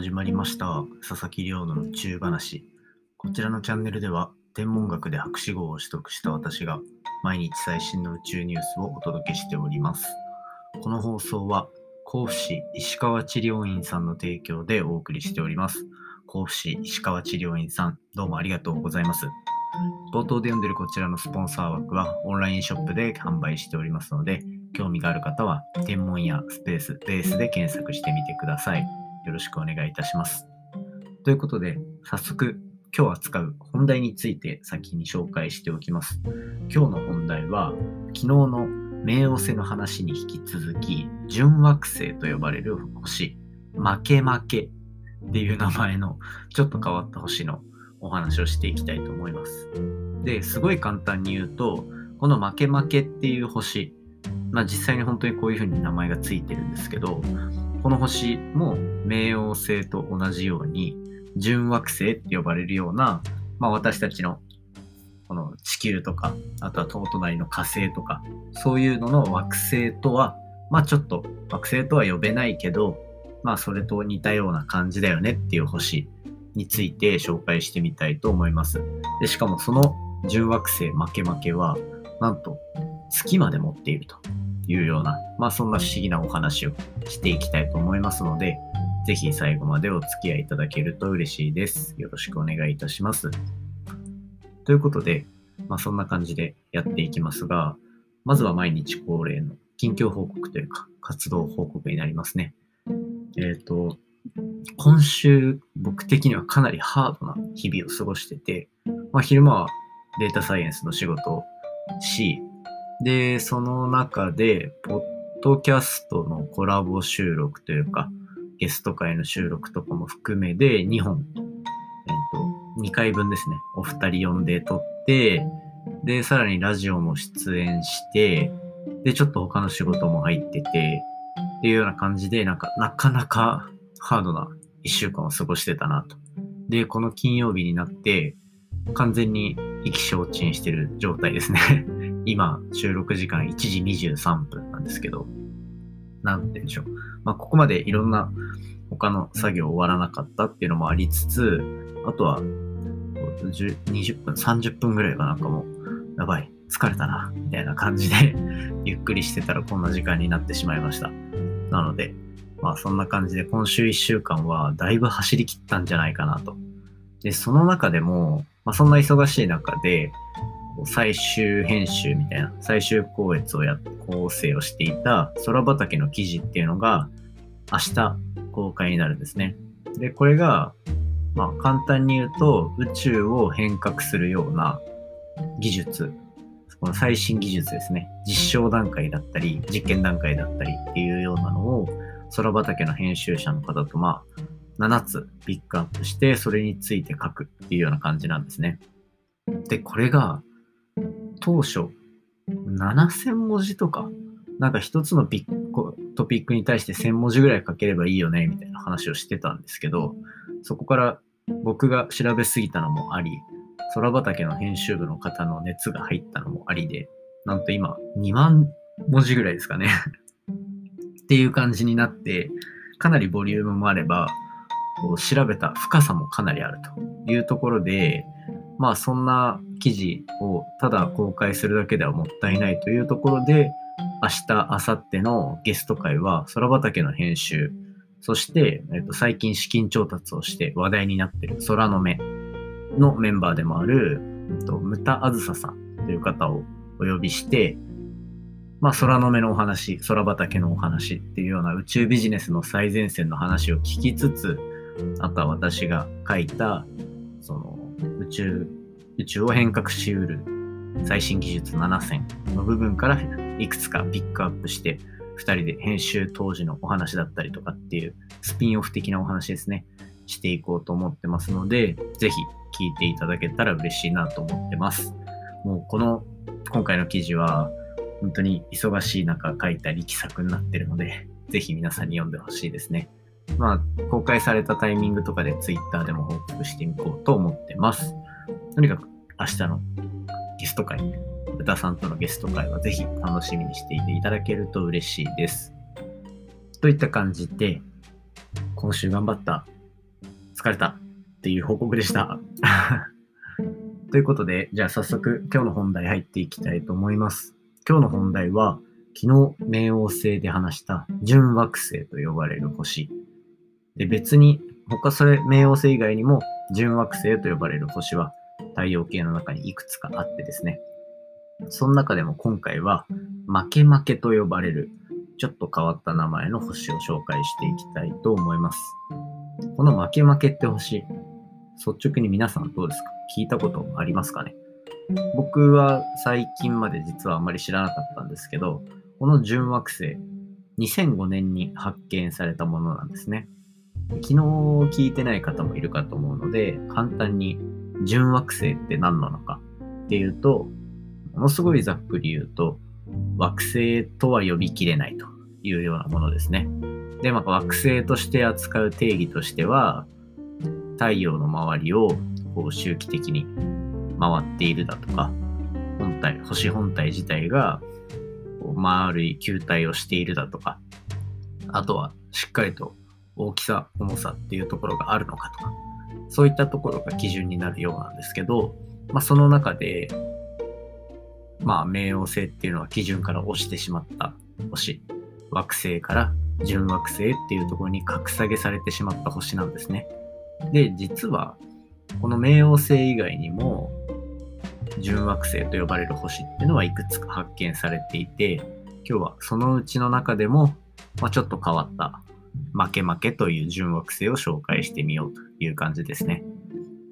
始まりました佐々木亮の宇宙話こちらのチャンネルでは天文学で博士号を取得した私が毎日最新の宇宙ニュースをお届けしております。この放送は甲府市石川治療院さんの提供でお送りしております。甲府市石川治療院さんどうもありがとうございます。冒頭で読んでるこちらのスポンサー枠はオンラインショップで販売しておりますので興味がある方は天文やスペース、ベースで検索してみてください。よろしくお願いいたします。ということで、早速今日扱う本題について先に紹介しておきます。今日の本題は昨日の冥王星の話に引き続き、準惑星と呼ばれる星、負け負けっていう名前のちょっと変わった星のお話をしていきたいと思います。で、すごい簡単に言うと、この負け負けっていう星、まあ実際に本当にこういうふうに名前がついてるんですけど、この星も冥王星と同じように準惑星って呼ばれるような、まあ私たちのこの地球とか、あとは遠隣の火星とか、そういうのの惑星とは、まあちょっと惑星とは呼べないけど、まあそれと似たような感じだよねっていう星について紹介してみたいと思います。で、しかもその準惑星負け負けは、なんと月まで持っているというような、まあそんな不思議なお話をしていきたいと思いますので、ぜひ最後までお付き合いいただけると嬉しいです。よろしくお願いいたします。ということで、まあそんな感じでやっていきますが、まずは毎日恒例の近況報告というか活動報告になりますね。えっ、ー、と、今週僕的にはかなりハードな日々を過ごしてて、まあ昼間はデータサイエンスの仕事をし、で、その中で、ポッドキャストのコラボ収録というか、ゲスト会の収録とかも含めで2本、えっ、と、2回分ですね。お二人呼んで撮って、で、さらにラジオも出演して、で、ちょっと他の仕事も入ってて、っていうような感じで、なんか、なかなかハードな一週間を過ごしてたなと。で、この金曜日になって、完全に意気消沈してる状態ですね今、収録時間1時23分なんですけど、なんて言うんでしょう。まあ、ここまでいろんな他の作業終わらなかったっていうのもありつつ、あとは、20分、30分ぐらいがなんかもう、やばい、疲れたな、みたいな感じで ゆっくりしてたらこんな時間になってしまいました。なので、まあそんな感じで今週1週間はだいぶ走り切ったんじゃないかなと。で、その中でも、まあそんな忙しい中で、最終編集みたいな、最終校閲をや構成をしていた空畑の記事っていうのが明日公開になるんですね。で、これが、まあ簡単に言うと宇宙を変革するような技術、この最新技術ですね。実証段階だったり、実験段階だったりっていうようなのを空畑の編集者の方とまあ7つピックアップしてそれについて書くっていうような感じなんですね。で、これが当初、7000文字とか、なんか一つのピットピックに対して1000文字ぐらい書ければいいよね、みたいな話をしてたんですけど、そこから僕が調べすぎたのもあり、空畑の編集部の方の熱が入ったのもありで、なんと今2万文字ぐらいですかね。っていう感じになって、かなりボリュームもあれば、こう調べた深さもかなりあるというところで、まあそんな記事をただ公開するだけではもったいないというところで、明日、明後日のゲスト会は空畑の編集、そして、えっと、最近資金調達をして話題になっている空の目のメンバーでもある、えっと、ムタアズサさんという方をお呼びして、まあ、空の目のお話、空畑のお話っていうような宇宙ビジネスの最前線の話を聞きつつ、あとは私が書いた、その、宇宙、宇宙を変革しうる最新技術7選の部分からいくつかピックアップして、2人で編集当時のお話だったりとかっていうスピンオフ的なお話ですね、していこうと思ってますので、ぜひ聞いていただけたら嬉しいなと思ってます。もうこの今回の記事は本当に忙しい中書いた力作になってるので、ぜひ皆さんに読んでほしいですね。まあ、公開されたタイミングとかで Twitter でも報告していこうと思ってます。とにかく明日のゲスト会、歌さんとのゲスト会はぜひ楽しみにしていていただけると嬉しいです。といった感じで、今週頑張った疲れたっていう報告でした。ということで、じゃあ早速今日の本題入っていきたいと思います。今日の本題は、昨日冥王星で話した準惑星と呼ばれる星。で、別に他それ冥王星以外にも準惑星と呼ばれる星は太陽系の中にいくつかあってですね。その中でも今回は負け負けと呼ばれるちょっと変わった名前の星を紹介していきたいと思います。この負け負けって星、率直に皆さんどうですか？聞いたことありますかね？僕は最近まで実はあまり知らなかったんですけど、この準惑星、2005年に発見されたものなんですね。昨日聞いてない方もいるかと思うので、簡単に準惑星って何なのかっていうと、ものすごいざっくり言うと、惑星とは呼びきれないというようなものですね。で、まあ、惑星として扱う定義としては、太陽の周りをこう周期的に回っているだとか、本体、星本体自体がこう丸い球体をしているだとか、あとはしっかりと大きさ、重さっていうところがあるのかとか、そういったところが基準になるようなんですけど、まあ、その中で、まあ、冥王星っていうのは基準から落ちてしまった星、惑星から準惑星っていうところに格下げされてしまった星なんですね。で、実は、この冥王星以外にも、準惑星と呼ばれる星っていうのはいくつか発見されていて、今日はそのうちの中でも、まあ、ちょっと変わった負け負けという準惑星を紹介してみようという感じですね。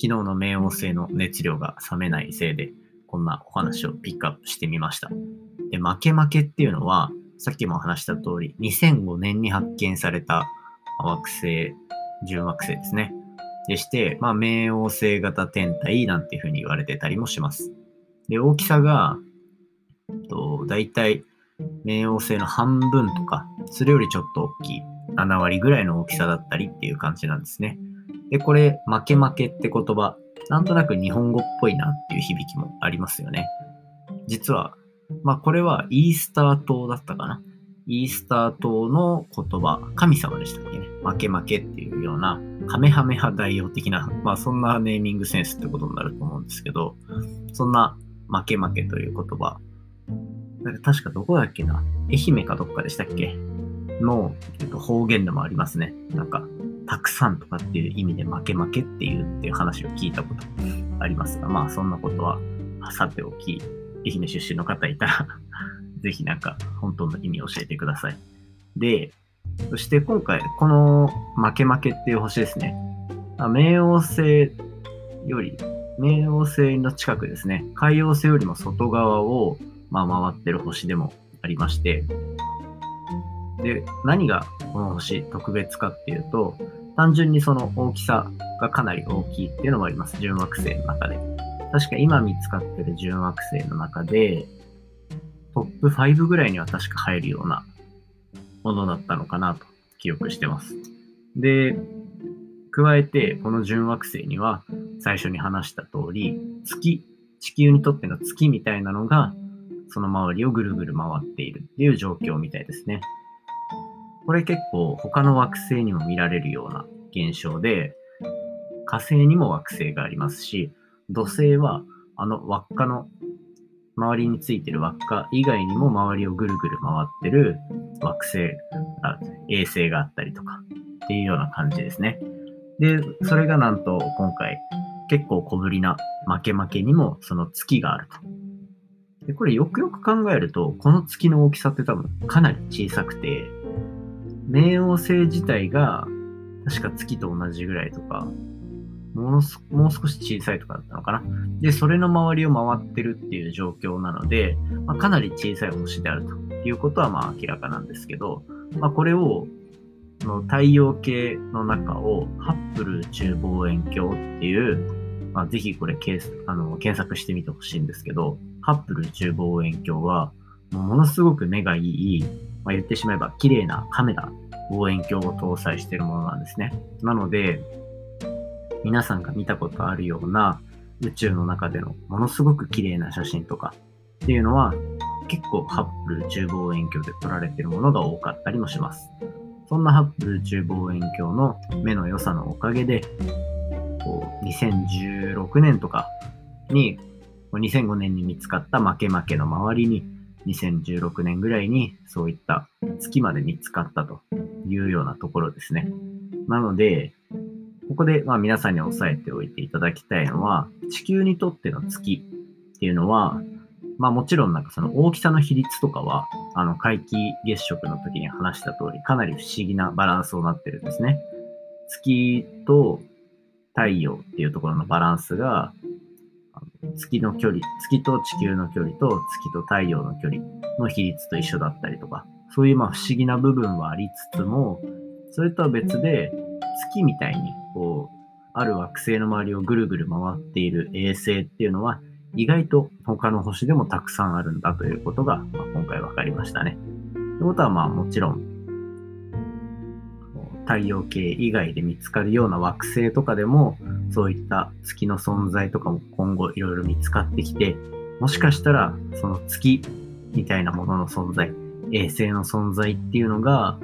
昨日の冥王星の熱量が冷めないせいで、こんなお話をピックアップしてみました。で、負け負けっていうのは、さっきも話した通り、2005年に発見された惑星、準惑星ですね。でして、まあ、冥王星型天体なんていうふうに言われてたりもします。で、大きさが、と大体、冥王星の半分とか、それよりちょっと大きい、7割ぐらいの大きさだったりっていう感じなんですね。で、これ、負け負けって言葉、なんとなく日本語っぽいなっていう響きもありますよね。実は、まあこれはイースター島だったかな。イースター島の言葉、神様でしたっけね。負け負けっていうような、カメハメハ大王的な、まあそんなネーミングセンスってことになると思うんですけど、そんな負け負けという言葉、確かどこだっけな愛媛かどっかでしたっけの、えっと、方言でもありますね。なんか、たくさんとかっていう意味で負け負けっていうっていう話を聞いたことありますが、まあそんなことはさておき、愛媛出身の方いたら ぜひなんか本当の意味を教えてください。で、そして今回この負け負けっていう星ですね。冥王星より、冥王星の近くですね、海王星よりも外側を、まあ、回ってる星でもありまして、で、何がこの星特別かっていうと、単純にその大きさがかなり大きいっていうのもあります。準惑星の中で。確か今見つかってる準惑星の中で、トップ5ぐらいには確か入るようなものだったのかなと記憶してます。で、加えて、この準惑星には、最初に話した通り、月、地球にとっての月みたいなのが、その周りをぐるぐる回っているっていう状況みたいですね。これ結構他の惑星にも見られるような現象で、火星にも惑星がありますし、土星はあの輪っかの周りについてる輪っか以外にも周りをぐるぐる回ってる惑星、あ衛星があったりとかっていうような感じですね。で、それがなんと今回結構小ぶりな負け負けにもその月があると。で、これよくよく考えると、この月の大きさって多分かなり小さくて、冥王星自体が確か月と同じぐらいとか、ものすもう少し小さいとかだったのかな。で、それの周りを回ってるっていう状況なので、まあ、かなり小さい星であるということはまあ明らかなんですけど、まあ、これをの太陽系の中をハッブル宇宙望遠鏡っていう、まあ、ぜひこれあの検索してみてほしいんですけど、ハッブル宇宙望遠鏡はものすごく目がいい、まあ、言ってしまえば綺麗なカメラ、望遠鏡を搭載しているものなんですね。なので、皆さんが見たことあるような宇宙の中でのものすごく綺麗な写真とかっていうのは結構ハッブル宇宙望遠鏡で撮られているものが多かったりもします。そんなハッブル宇宙望遠鏡の目の良さのおかげで、こう2016年とかに、2005年に見つかった負け負けの周りに、2016年ぐらいにそういった月まで見つかったというようなところですね。なので、ここでまあ皆さんに押さえておいていただきたいのは、地球にとっての月っていうのは、まあもちろんなんかその大きさの比率とかは、あの皆既月食の時に話した通り、かなり不思議なバランスをなってるんですね。月と太陽っていうところのバランスが、月の距離、月と地球の距離と月と太陽の距離の比率と一緒だったりとか、そういうまあ不思議な部分はありつつも、それとは別で、月みたいに、こう、ある惑星の周りをぐるぐる回っている衛星っていうのは、意外と他の星でもたくさんあるんだということが、ま、今回分かりましたね。ということはまあもちろん、太陽系以外で見つかるような惑星とかでも、そういった月の存在とかも今後いろいろ見つかってきて、もしかしたらその月みたいなものの存在、衛星の存在っていうのが、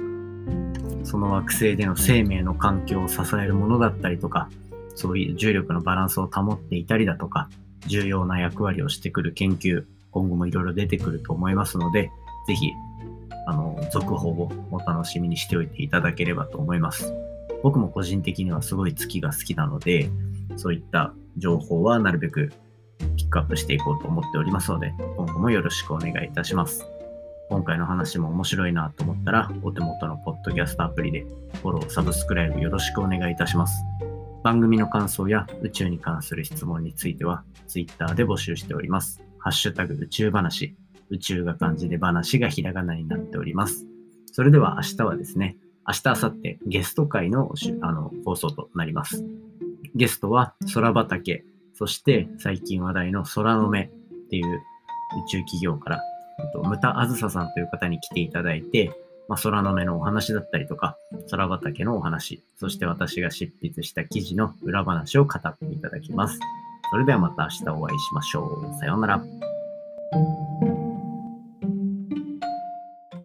その惑星での生命の環境を支えるものだったりとか、そういう重力のバランスを保っていたりだとか、重要な役割をしてくる研究、今後もいろいろ出てくると思いますので、ぜひ、あの、続報をお楽しみにしておいていただければと思います。僕も個人的にはすごい月が好きなので、そういった情報はなるべくピックアップしていこうと思っておりますので、今後もよろしくお願いいたします。今回の話も面白いなと思ったら、お手元のポッドキャストアプリでフォロー、サブスクライブよろしくお願いいたします。番組の感想や宇宙に関する質問については、Twitter で募集しております。ハッシュタグ宇宙話。宇宙が漢字で話がひらがなになっております。それでは明日はですね、明日、明後日ゲスト会のあの放送となります。ゲストは空畑、そして最近話題の空の目っていう宇宙企業から、ムタあずささんという方に来ていただいて、まあ、空の目のお話だったりとか、空畑のお話、そして私が執筆した記事の裏話を語っていただきます。それではまた明日お会いしましょう。さようなら。